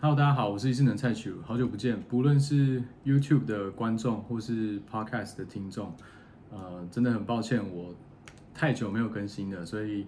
Hello，大家好，我是一智能蔡徐，好久不见。不论是 YouTube 的观众或是 Podcast 的听众，呃，真的很抱歉，我太久没有更新了，所以。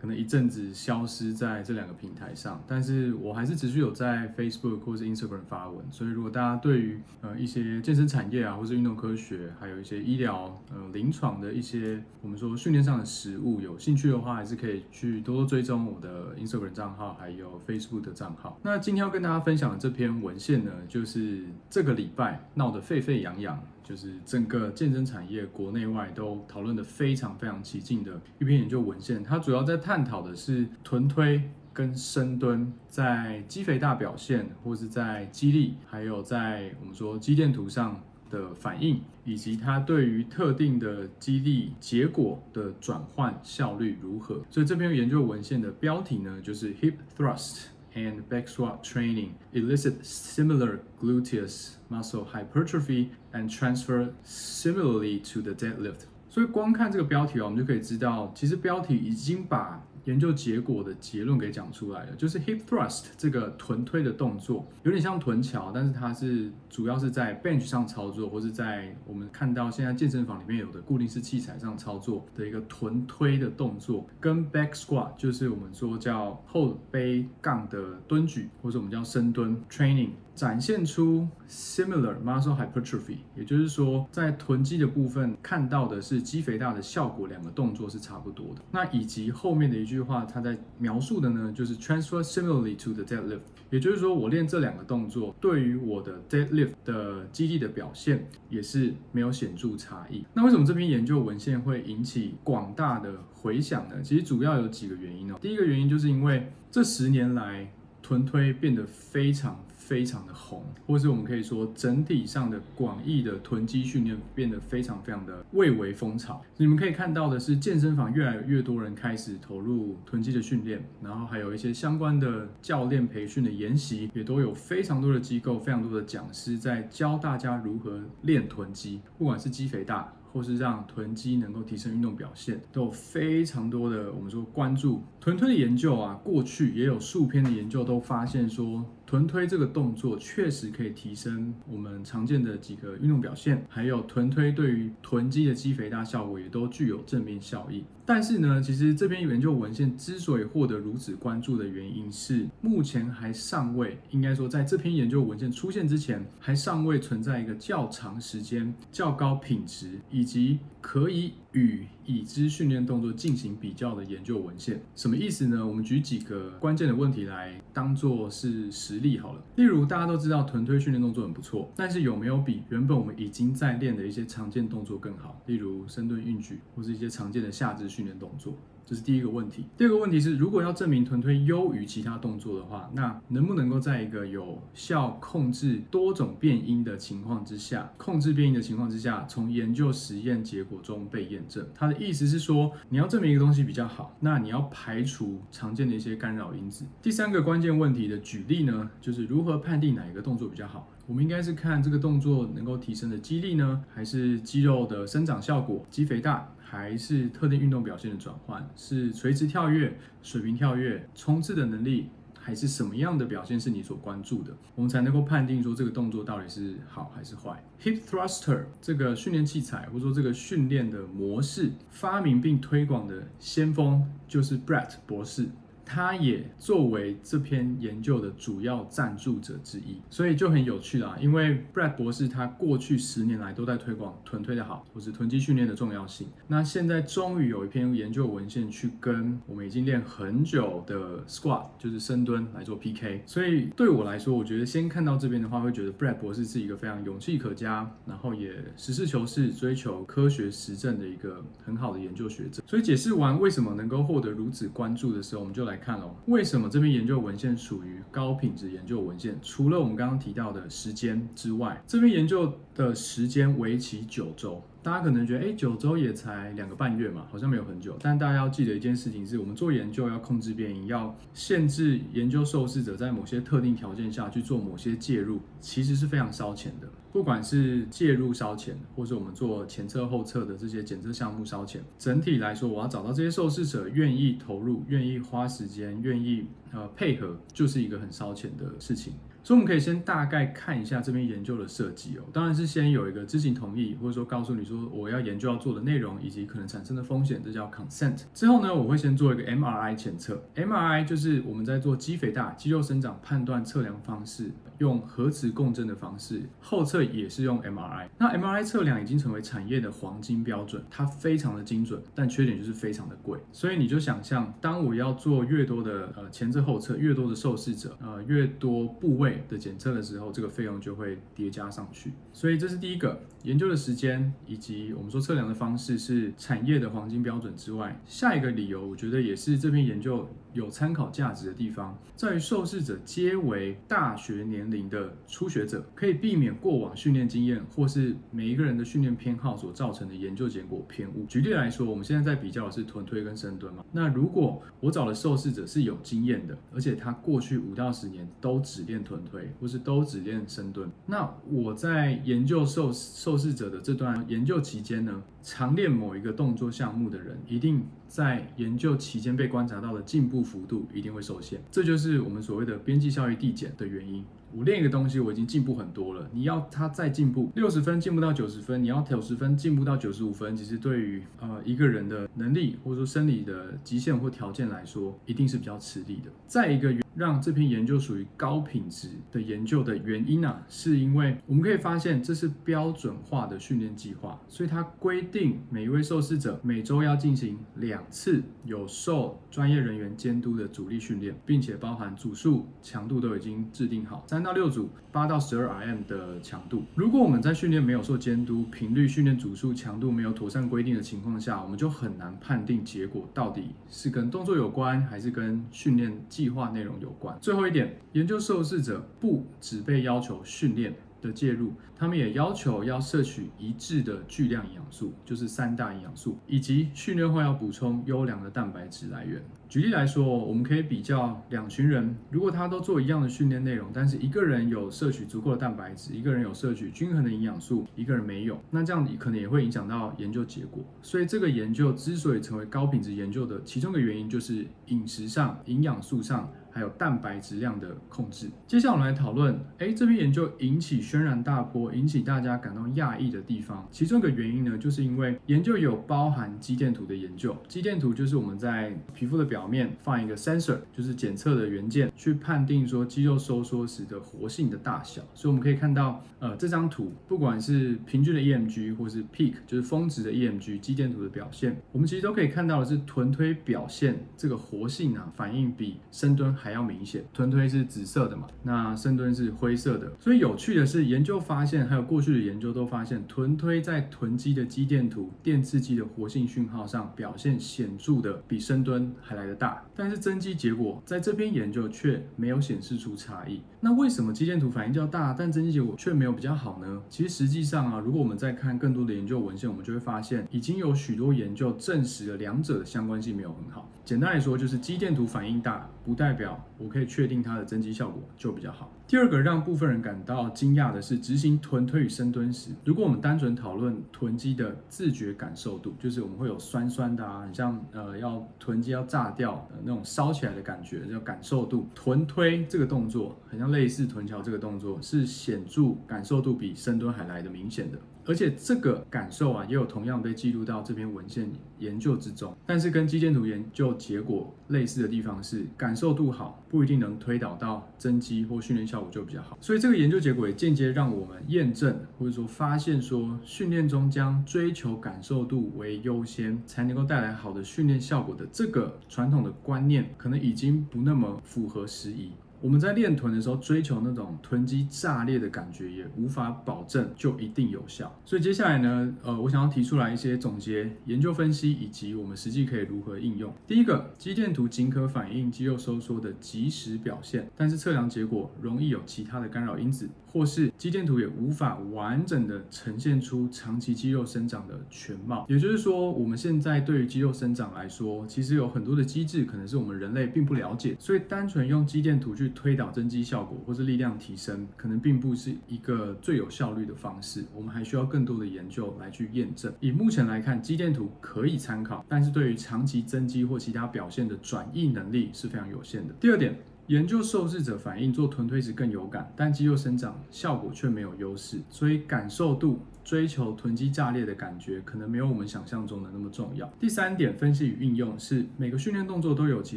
可能一阵子消失在这两个平台上，但是我还是持续有在 Facebook 或是 Instagram 发文。所以如果大家对于呃一些健身产业啊，或是运动科学，还有一些医疗呃临床的一些我们说训练上的实务有兴趣的话，还是可以去多多追踪我的 Instagram 账号，还有 Facebook 的账号。那今天要跟大家分享的这篇文献呢，就是这个礼拜闹得沸沸扬扬。就是整个健身产业国内外都讨论得非常非常起劲的一篇研究文献，它主要在探讨的是臀推跟深蹲在肌肥大表现，或是在肌力，还有在我们说肌电图上的反应，以及它对于特定的肌力结果的转换效率如何。所以这篇研究文献的标题呢，就是 Hip Thrust。and back squat training elicit similar gluteus muscle hypertrophy and transfer similarly to the deadlift。所以光看这个标题啊，我们就可以知道，其实标题已经把 研究结果的结论给讲出来了，就是 hip thrust 这个臀推的动作有点像臀桥，但是它是主要是在 bench 上操作，或是在我们看到现在健身房里面有的固定式器材上操作的一个臀推的动作，跟 back squat 就是我们说叫后背杠的蹲举，或者我们叫深蹲 training。展现出 similar muscle hypertrophy，也就是说，在臀肌的部分看到的是肌肥大的效果，两个动作是差不多的。那以及后面的一句话，它在描述的呢，就是 transfer similarly to the deadlift，也就是说，我练这两个动作对于我的 deadlift 的肌力的表现也是没有显著差异。那为什么这篇研究文献会引起广大的回响呢？其实主要有几个原因哦。第一个原因就是因为这十年来臀推变得非常。非常的红，或是我们可以说整体上的广义的臀肌训练变得非常非常的蔚为风潮。你们可以看到的是，健身房越来越多人开始投入臀肌的训练，然后还有一些相关的教练培训的研习，也都有非常多的机构、非常多的讲师在教大家如何练臀肌，不管是肌肥大。或是让臀肌能够提升运动表现，都有非常多的我们说关注臀推的研究啊。过去也有数篇的研究都发现说，臀推这个动作确实可以提升我们常见的几个运动表现，还有臀推对于臀肌的肌肥大效果也都具有正面效益。但是呢，其实这篇研究文献之所以获得如此关注的原因是，目前还尚未，应该说在这篇研究文献出现之前，还尚未存在一个较长时间、较高品质以及可以与已知训练动作进行比较的研究文献。什么意思呢？我们举几个关键的问题来当做是实例好了。例如，大家都知道臀推训练动作很不错，但是有没有比原本我们已经在练的一些常见动作更好？例如深蹲、硬举，或是一些常见的下肢训练动作。这是第一个问题。第二个问题是，如果要证明臀推优于其他动作的话，那能不能够在一个有效控制多种变因的情况之下，控制变因的情况之下，从研究实验结果中被验证？它的意思是说，你要证明一个东西比较好，那你要排除常见的一些干扰因子。第三个关键问题的举例呢，就是如何判定哪一个动作比较好？我们应该是看这个动作能够提升的肌力呢，还是肌肉的生长效果、肌肥大，还是特定运动表现的转换？是垂直跳跃、水平跳跃、冲刺的能力，还是什么样的表现是你所关注的？我们才能够判定说这个动作到底是好还是坏。Hip Thruster 这个训练器材，或者说这个训练的模式，发明并推广的先锋就是 Brett 博士。他也作为这篇研究的主要赞助者之一，所以就很有趣啦。因为 Brad 博士他过去十年来都在推广臀推的好，或是臀肌训练的重要性。那现在终于有一篇研究文献去跟我们已经练很久的 squat，就是深蹲来做 PK。所以对我来说，我觉得先看到这边的话，会觉得 Brad 博士是一个非常勇气可嘉，然后也实事求是、追求科学实证的一个很好的研究学者。所以解释完为什么能够获得如此关注的时候，我们就来。看哦，为什么这篇研究文献属于高品质研究文献？除了我们刚刚提到的时间之外，这篇研究的时间为期九周。大家可能觉得，哎，九周也才两个半月嘛，好像没有很久。但大家要记得一件事情是，我们做研究要控制变异，要限制研究受试者在某些特定条件下去做某些介入，其实是非常烧钱的。不管是介入烧钱，或是我们做前测后测的这些检测项目烧钱，整体来说，我要找到这些受试者愿意投入、愿意花时间、愿意呃配合就是一个很烧钱的事情。所以我们可以先大概看一下这边研究的设计哦，当然是先有一个知情同意，或者说告诉你说我要研究要做的内容以及可能产生的风险，这叫 consent。之后呢，我会先做一个 MRI 检测，MRI 就是我们在做肌肥大、肌肉生长判断测量方式，用核磁共振的方式，后侧也是用 MRI。那 MRI 测量已经成为产业的黄金标准，它非常的精准，但缺点就是非常的贵。所以你就想象，当我要做越多的呃前侧后侧，越多的受试者，呃越多部位。的检测的时候，这个费用就会叠加上去，所以这是第一个研究的时间以及我们说测量的方式是产业的黄金标准之外，下一个理由我觉得也是这篇研究有参考价值的地方，在于受试者皆为大学年龄的初学者，可以避免过往训练经验或是每一个人的训练偏好所造成的研究结果偏误。举例来说，我们现在在比较的是臀推跟深蹲嘛，那如果我找的受试者是有经验的，而且他过去五到十年都只练臀推，或是都只练深蹲，那我在研究受受试者的这段研究期间呢，常练某一个动作项目的人，一定在研究期间被观察到的进步幅度一定会受限，这就是我们所谓的边际效益递减的原因。我练一个东西，我已经进步很多了，你要它再进步六十分进步到九十分，你要九十分进步到九十五分，其实对于呃一个人的能力或者说生理的极限或条件来说，一定是比较吃力的。再一个让这篇研究属于高品质的研究的原因啊，是因为我们可以发现这是标准化的训练计划，所以它规定每一位受试者每周要进行两次有受专业人员监督的阻力训练，并且包含组数、强度都已经制定好，三到六组，八到十二 RM 的强度。如果我们在训练没有受监督、频率训练组数、强度没有妥善规定的情况下，我们就很难判定结果到底是跟动作有关，还是跟训练计划内容有关。最后一点，研究受试者不只被要求训练的介入，他们也要求要摄取一致的巨量营养素，就是三大营养素，以及训练后要补充优良的蛋白质来源。举例来说，我们可以比较两群人，如果他都做一样的训练内容，但是一个人有摄取足够的蛋白质，一个人有摄取均衡的营养素，一个人没有，那这样可能也会影响到研究结果。所以这个研究之所以成为高品质研究的其中一个原因，就是饮食上、营养素上。还有蛋白质量的控制。接下来我们来讨论，哎，这篇研究引起轩然大波，引起大家感到讶异的地方，其中一个原因呢，就是因为研究有包含肌电图的研究。肌电图就是我们在皮肤的表表面放一个 sensor，就是检测的元件，去判定说肌肉收缩时的活性的大小。所以我们可以看到，呃，这张图不管是平均的 EMG 或是 peak，就是峰值的 EMG，肌电图的表现，我们其实都可以看到的是臀推表现这个活性啊，反应比深蹲还要明显，臀推是紫色的嘛，那深蹲是灰色的。所以有趣的是，研究发现，还有过去的研究都发现，臀推在臀肌的肌电图、电刺激的活性讯号上表现显著的比深蹲还来得大。但是增肌结果在这篇研究却没有显示出差异。那为什么肌电图反应较大，但增肌结果却没有比较好呢？其实实际上啊，如果我们再看更多的研究文献，我们就会发现，已经有许多研究证实了两者的相关性没有很好。简单来说，就是肌电图反应大，不代表我可以确定它的增肌效果就比较好。第二个让部分人感到惊讶的是，执行臀推与深蹲时，如果我们单纯讨论臀肌的自觉感受度，就是我们会有酸酸的啊，很像呃要臀肌要炸的那种烧起来的感觉，叫感受度。臀推这个动作，很像类似臀桥这个动作，是显著感受度比深蹲还来的明显的。而且这个感受啊，也有同样被记录到这篇文献研究之中。但是跟肌电图研究结果类似的地方是，感受度好不一定能推导到增肌或训练效果就比较好。所以这个研究结果也间接让我们验证或者说发现说，训练中将追求感受度为优先，才能够带来好的训练效果的这个传统的观念，可能已经不那么符合时宜。我们在练臀的时候，追求那种臀肌炸裂的感觉，也无法保证就一定有效。所以接下来呢，呃，我想要提出来一些总结、研究分析，以及我们实际可以如何应用。第一个，肌电图仅可反映肌肉收缩的即时表现，但是测量结果容易有其他的干扰因子，或是肌电图也无法完整的呈现出长期肌肉生长的全貌。也就是说，我们现在对于肌肉生长来说，其实有很多的机制可能是我们人类并不了解，所以单纯用肌电图去推导增肌效果或是力量提升，可能并不是一个最有效率的方式。我们还需要更多的研究来去验证。以目前来看，肌电图可以参考，但是对于长期增肌或其他表现的转移能力是非常有限的。第二点。研究受试者反应，做臀推时更有感，但肌肉生长效果却没有优势，所以感受度。追求臀肌炸裂的感觉，可能没有我们想象中的那么重要。第三点，分析与运用是每个训练动作都有其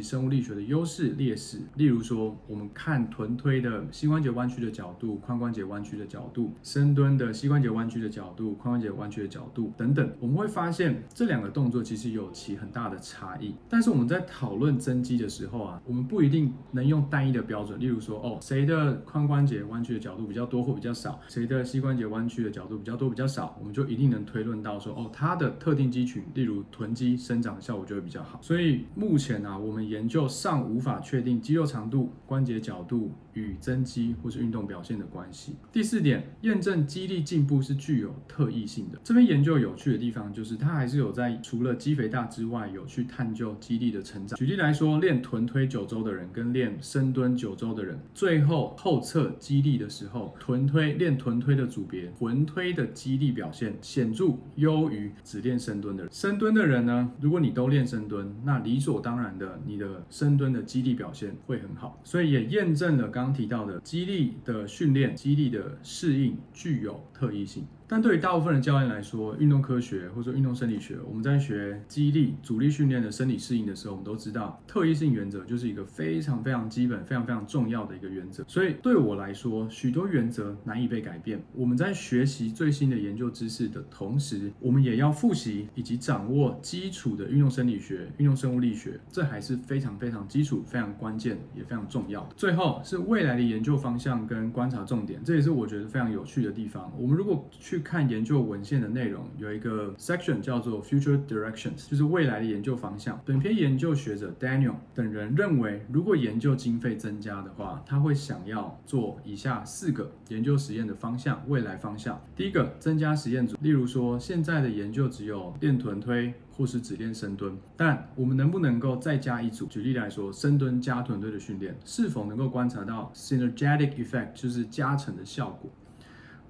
生物力学的优势劣势。例如说，我们看臀推的膝关节弯曲的角度、髋关节弯曲的角度，深蹲的膝关节弯曲的角度、髋关节弯曲的角度等等，我们会发现这两个动作其实有其很大的差异。但是我们在讨论增肌的时候啊，我们不一定能用单一的标准，例如说，哦，谁的髋关节弯曲的角度比较多或比较少，谁的膝关节弯曲的角度比较多比较少，我们就一定能推论到说，哦，它的特定肌群，例如臀肌生长的效果就会比较好。所以目前、啊，我们研究尚无法确定肌肉长度、关节角度与增肌或是运动表现的关系。第四点，验证肌力进步是具有特异性的。这边研究有趣的地方就是，它还是有在除了肌肥大之外，有去探究肌力的成长。举例来说，练臀推九周的人跟练深蹲九周的人，最后后测肌力的时候，臀推练臀推的组别，臀推的肌力。表现显著优于只练深蹲的人。深蹲的人呢，如果你都练深蹲，那理所当然的，你的深蹲的肌力表现会很好。所以也验证了刚刚提到的激励的训练、激励的适应具有特异性。但对于大部分的教练来说，运动科学或者说运动生理学，我们在学肌力、阻力训练的生理适应的时候，我们都知道特异性原则就是一个非常非常基本、非常非常重要的一个原则。所以对我来说，许多原则难以被改变。我们在学习最新的研究知识的同时，我们也要复习以及掌握基础的运动生理学、运动生物力学，这还是非常非常基础、非常关键也非常重要的。最后是未来的研究方向跟观察重点，这也是我觉得非常有趣的地方。我们如果去去看研究文献的内容，有一个 section 叫做 Future Directions，就是未来的研究方向。本篇研究学者 Daniel 等人认为，如果研究经费增加的话，他会想要做以下四个研究实验的方向，未来方向。第一个，增加实验组，例如说现在的研究只有练臀推或是只练深蹲，但我们能不能够再加一组？举例来说，深蹲加臀推的训练，是否能够观察到 synergetic effect，就是加成的效果？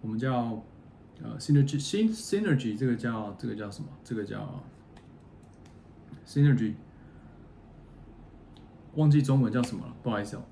我们叫呃，synergy，synergy，这个叫这个叫什么？这个叫 synergy，忘记中文叫什么了，不好意思哦。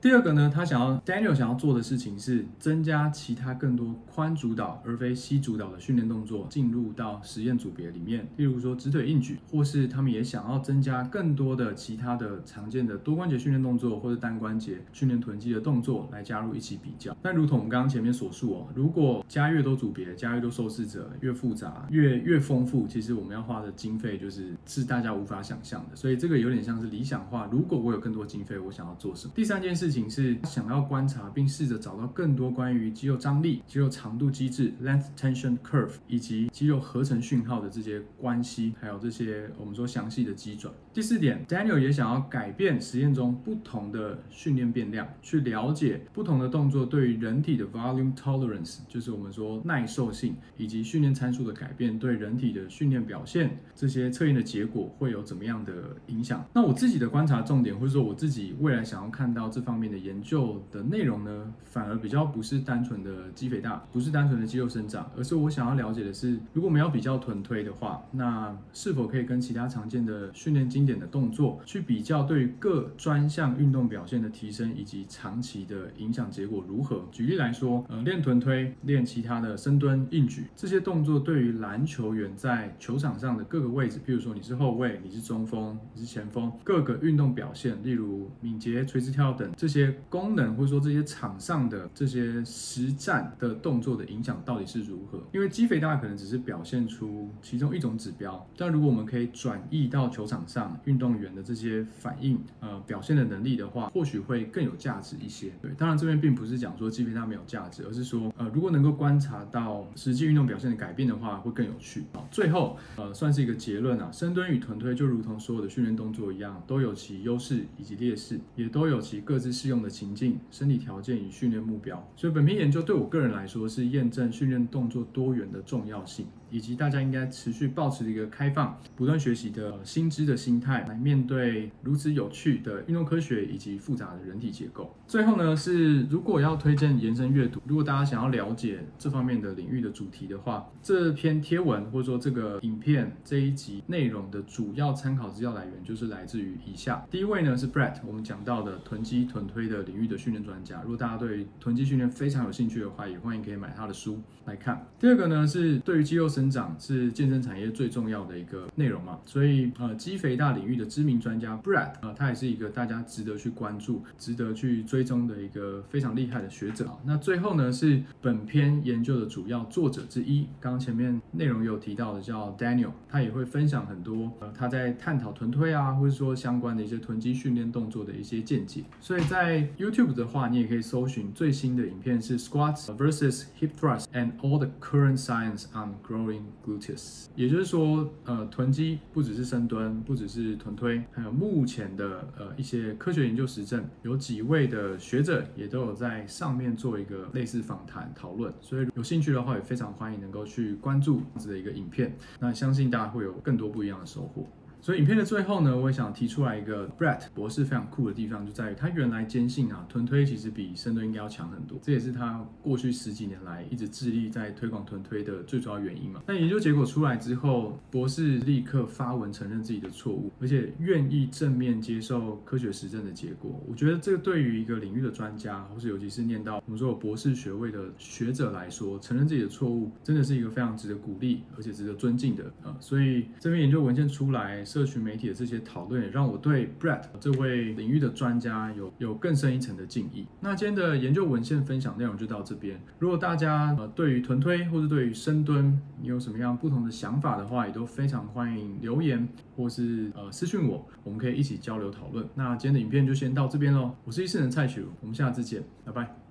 第二个呢，他想要 Daniel 想要做的事情是增加其他更多髋主导而非膝主导的训练动作进入到实验组别里面，例如说直腿硬举，或是他们也想要增加更多的其他的常见的多关节训练动作或者单关节训练臀肌的动作来加入一起比较。但如同我们刚刚前面所述哦，如果加越多组别，加越多受试者，越复杂，越越丰富，其实我们要花的经费就是是大家无法想象的。所以这个有点像是理想化。如果我有更多经费，我想要做什么？第三件事。事情是想要观察并试着找到更多关于肌肉张力、肌肉长度机制 （length tension curve） 以及肌肉合成讯号的这些关系，还有这些我们说详细的机转。第四点，Daniel 也想要改变实验中不同的训练变量，去了解不同的动作对于人体的 volume tolerance，就是我们说耐受性以及训练参数的改变对人体的训练表现这些测验的结果会有怎么样的影响。那我自己的观察重点，或者说我自己未来想要看到这方面。面的研究的内容呢，反而比较不是单纯的肌肥大，不是单纯的肌肉生长，而是我想要了解的是，如果我们要比较臀推的话，那是否可以跟其他常见的训练经典的动作去比较，对于各专项运动表现的提升以及长期的影响结果如何？举例来说，呃，练臀推、练其他的深蹲、硬举这些动作，对于篮球员在球场上的各个位置，譬如说你是后卫、你是中锋、你是前锋，各个运动表现，例如敏捷、垂直跳等。这这些功能或者说这些场上的这些实战的动作的影响到底是如何？因为肌肥大可能只是表现出其中一种指标，但如果我们可以转移到球场上运动员的这些反应呃表现的能力的话，或许会更有价值一些。对，当然这边并不是讲说肌肥大没有价值，而是说呃如果能够观察到实际运动表现的改变的话，会更有趣。好，最后呃算是一个结论啊，深蹲与臀推就如同所有的训练动作一样，都有其优势以及劣势，也都有其各自。适用的情境、身体条件与训练目标。所以本篇研究对我个人来说是验证训练动作多元的重要性。以及大家应该持续保持一个开放、不断学习的新知的心态，来面对如此有趣的运动科学以及复杂的人体结构。最后呢，是如果要推荐延伸阅读，如果大家想要了解这方面的领域的主题的话，这篇贴文或者说这个影片这一集内容的主要参考资料来源就是来自于以下。第一位呢是 Brett，我们讲到的臀肌臀推的领域的训练专家。如果大家对臀肌训练非常有兴趣的话，也欢迎可以买他的书来看。第二个呢是对于肌肉。生长是健身产业最重要的一个内容嘛，所以呃，肌肥大领域的知名专家 Brett 呃，他也是一个大家值得去关注、值得去追踪的一个非常厉害的学者。那最后呢，是本篇研究的主要作者之一，刚刚前面内容有提到的叫 Daniel，他也会分享很多呃他在探讨臀推啊，或者说相关的一些臀肌训练动作的一些见解。所以在在 YouTube 的话，你也可以搜寻最新的影片是 Squats versus Hip Thrust and all the current science on growing glutes 也就是说，呃，臀肌不只是深蹲，不只是臀推，还有目前的呃一些科学研究实证，有几位的学者也都有在上面做一个类似访谈讨论，所以有兴趣的话，也非常欢迎能够去关注这样子的一个影片，那相信大家会有更多不一样的收获。所以影片的最后呢，我也想提出来一个 Brett 博士非常酷的地方，就在于他原来坚信啊，臀推其实比深蹲应该要强很多，这也是他过去十几年来一直致力在推广臀推的最主要原因嘛。但研究结果出来之后，博士立刻发文承认自己的错误，而且愿意正面接受科学实证的结果。我觉得这个对于一个领域的专家，或是尤其是念到我们说有博士学位的学者来说，承认自己的错误，真的是一个非常值得鼓励，而且值得尊敬的啊。所以这篇研究文献出来。社群媒体的这些讨论也让我对 Brett 这位领域的专家有有更深一层的敬意。那今天的研究文献分享内容就到这边。如果大家呃对于臀推或者对于深蹲你有什么样不同的想法的话，也都非常欢迎留言或是呃私讯我，我们可以一起交流讨论。那今天的影片就先到这边喽。我是医适能蔡徐，我们下次见，拜拜。